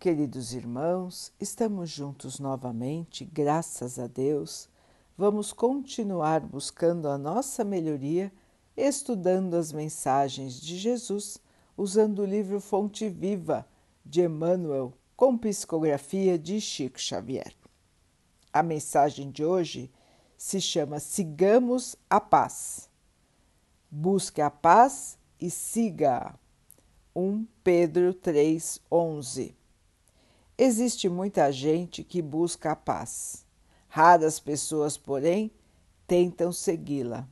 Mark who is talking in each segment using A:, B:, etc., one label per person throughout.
A: Queridos irmãos, estamos juntos novamente, graças a Deus. Vamos continuar buscando a nossa melhoria, estudando as mensagens de Jesus, usando o livro Fonte Viva de Emmanuel, com psicografia de Chico Xavier. A mensagem de hoje se chama Sigamos a Paz. Busque a paz e siga-a. 1 Pedro 3,11 Existe muita gente que busca a paz. Raras pessoas, porém, tentam segui-la.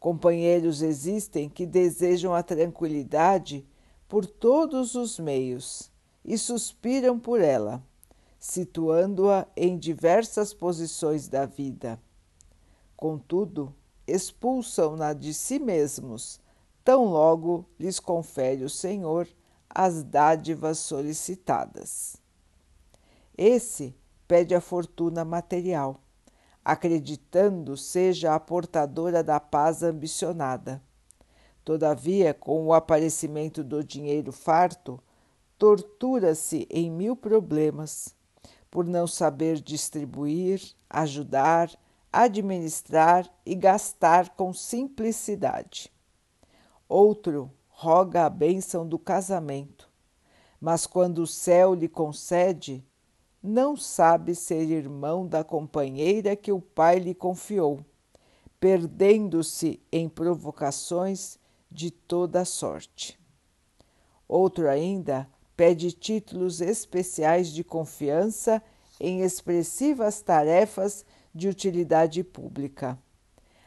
A: Companheiros existem que desejam a tranquilidade por todos os meios e suspiram por ela, situando-a em diversas posições da vida. Contudo, expulsam-na de si mesmos, tão logo lhes confere o Senhor as dádivas solicitadas. Esse pede a fortuna material, acreditando seja a portadora da paz ambicionada. Todavia, com o aparecimento do dinheiro farto, tortura-se em mil problemas, por não saber distribuir, ajudar, administrar e gastar com simplicidade. Outro roga a bênção do casamento, mas quando o céu lhe concede, não sabe ser irmão da companheira que o pai lhe confiou, perdendo-se em provocações de toda sorte. Outro ainda pede títulos especiais de confiança em expressivas tarefas de utilidade pública.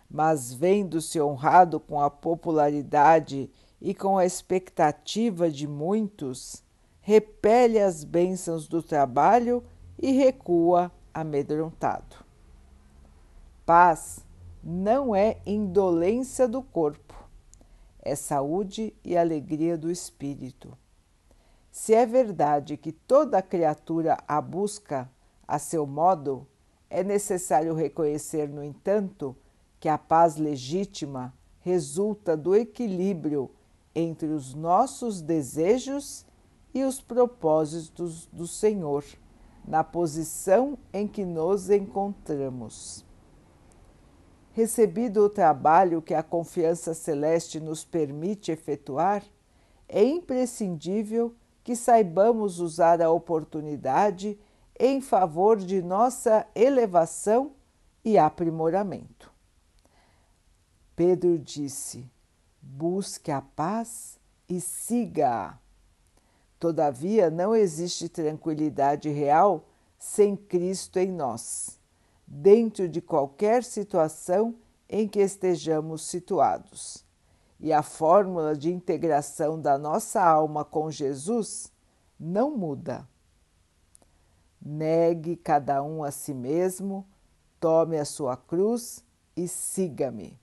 A: Mas, vendo-se honrado com a popularidade e com a expectativa de muitos, repele as bênçãos do trabalho e recua amedrontado. Paz não é indolência do corpo, é saúde e alegria do espírito. Se é verdade que toda criatura a busca a seu modo, é necessário reconhecer, no entanto, que a paz legítima resulta do equilíbrio entre os nossos desejos e os propósitos do Senhor, na posição em que nos encontramos. Recebido o trabalho que a confiança celeste nos permite efetuar, é imprescindível que saibamos usar a oportunidade em favor de nossa elevação e aprimoramento. Pedro disse: busque a paz e siga-a. Todavia, não existe tranquilidade real sem Cristo em nós, dentro de qualquer situação em que estejamos situados. E a fórmula de integração da nossa alma com Jesus não muda. Negue cada um a si mesmo, tome a sua cruz e siga-me.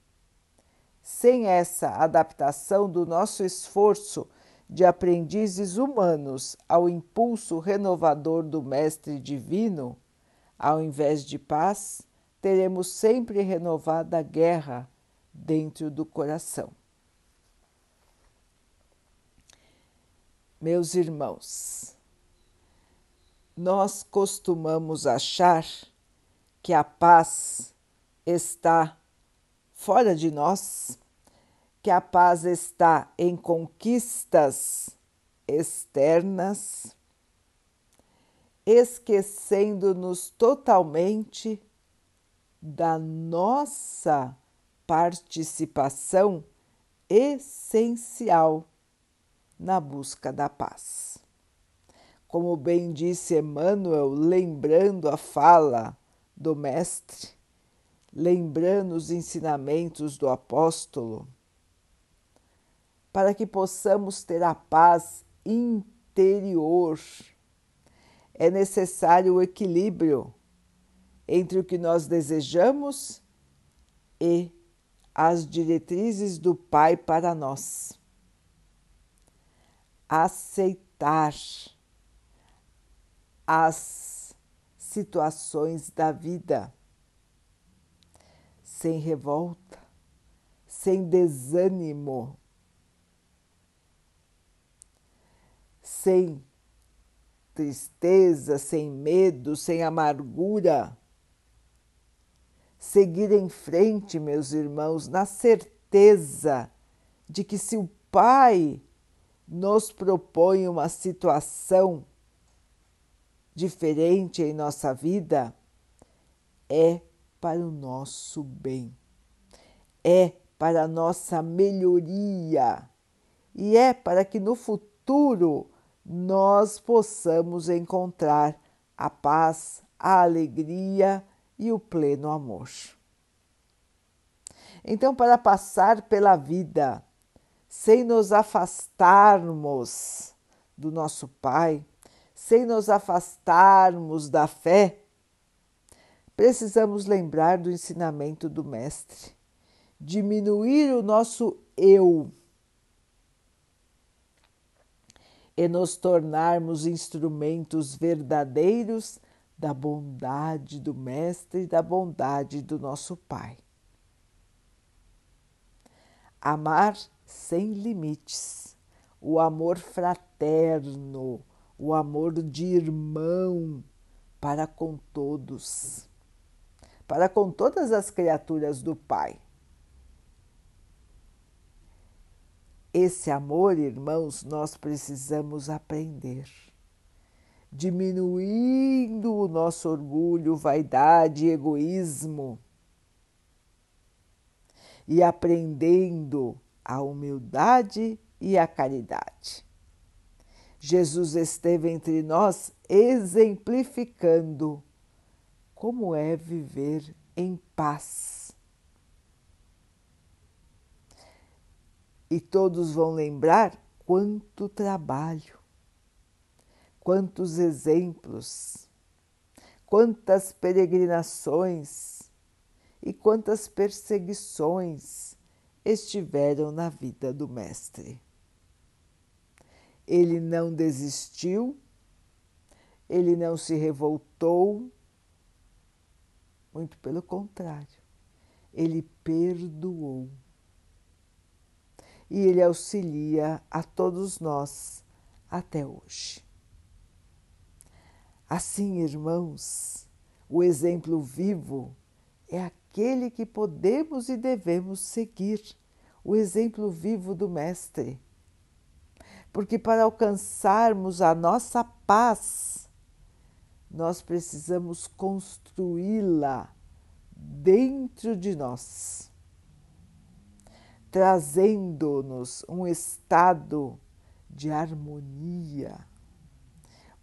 A: Sem essa adaptação do nosso esforço de aprendizes humanos ao impulso renovador do Mestre Divino, ao invés de paz, teremos sempre renovada a guerra dentro do coração. Meus irmãos, nós costumamos achar que a paz está fora de nós, que a paz está em conquistas externas, esquecendo-nos totalmente da nossa participação essencial na busca da paz. Como bem disse Emmanuel, lembrando a fala do Mestre, lembrando os ensinamentos do apóstolo, para que possamos ter a paz interior. É necessário o equilíbrio entre o que nós desejamos e as diretrizes do Pai para nós. Aceitar as situações da vida sem revolta, sem desânimo, sem tristeza, sem medo, sem amargura. Seguir em frente, meus irmãos, na certeza de que se o Pai nos propõe uma situação diferente em nossa vida, é para o nosso bem, é para a nossa melhoria e é para que no futuro nós possamos encontrar a paz, a alegria e o pleno amor. Então, para passar pela vida sem nos afastarmos do nosso Pai, sem nos afastarmos da fé, precisamos lembrar do ensinamento do Mestre, diminuir o nosso eu. E nos tornarmos instrumentos verdadeiros da bondade do Mestre e da bondade do nosso Pai. Amar sem limites, o amor fraterno, o amor de irmão para com todos, para com todas as criaturas do Pai. Esse amor, irmãos, nós precisamos aprender. Diminuindo o nosso orgulho, vaidade, egoísmo e aprendendo a humildade e a caridade. Jesus esteve entre nós exemplificando como é viver em paz e todos vão lembrar quanto trabalho, quantos exemplos, quantas peregrinações e quantas perseguições estiveram na vida do Mestre. Ele não desistiu, ele não se revoltou, muito pelo contrário, ele perdoou e Ele auxilia a todos nós até hoje. Assim, irmãos, o exemplo vivo é aquele que podemos e devemos seguir, o exemplo vivo do Mestre. Porque para alcançarmos a nossa paz, nós precisamos construí-la dentro de nós trazendo-nos um estado de harmonia,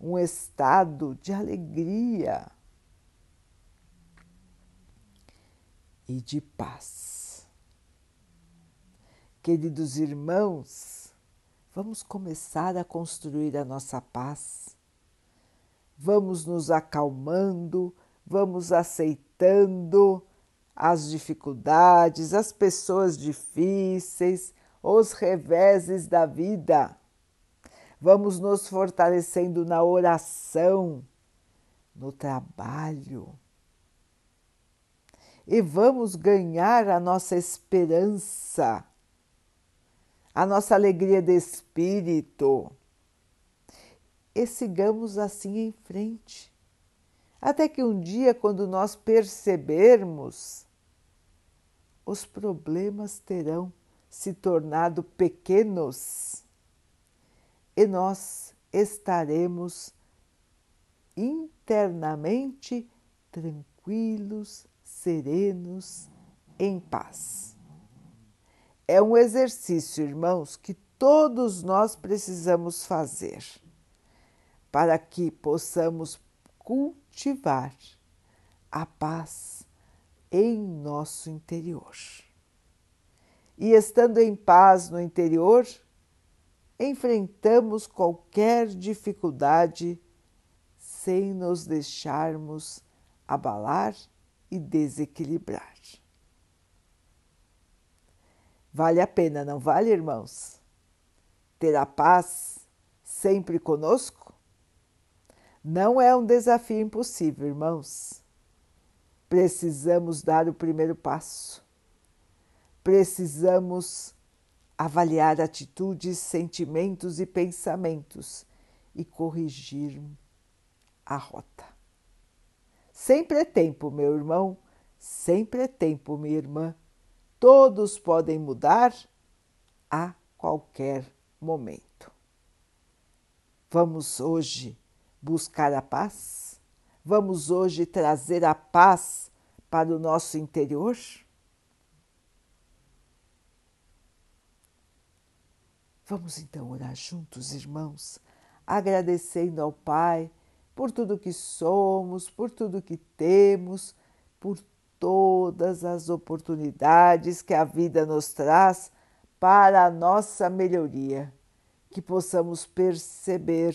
A: um estado de alegria e de paz. Queridos irmãos, vamos começar a construir a nossa paz. Vamos nos acalmando, vamos aceitando as dificuldades, as pessoas difíceis, os reveses da vida. Vamos nos fortalecendo na oração, no trabalho. E vamos ganhar a nossa esperança, a nossa alegria de espírito. E sigamos assim em frente até que um dia, quando nós percebermos, os problemas terão se tornado pequenos e nós estaremos internamente tranquilos, serenos, em paz. É um exercício, irmãos, que todos nós precisamos fazer para que possamos cultivar a paz em nosso interior. E estando em paz no interior, enfrentamos qualquer dificuldade sem nos deixarmos abalar e desequilibrar. Vale a pena, não vale, irmãos? Ter a paz sempre conosco? Não é um desafio impossível, irmãos. Precisamos dar o primeiro passo. Precisamos avaliar atitudes, sentimentos e pensamentos e corrigir a rota. Sempre é tempo, meu irmão, sempre é tempo, minha irmã. Todos podem mudar a qualquer momento. Vamos hoje buscar a paz? Vamos hoje trazer a paz para o nosso interior? Vamos então orar juntos, irmãos, agradecendo ao Pai por tudo que somos, por tudo que temos, por todas as oportunidades que a vida nos traz para a nossa melhoria, que possamos perceber,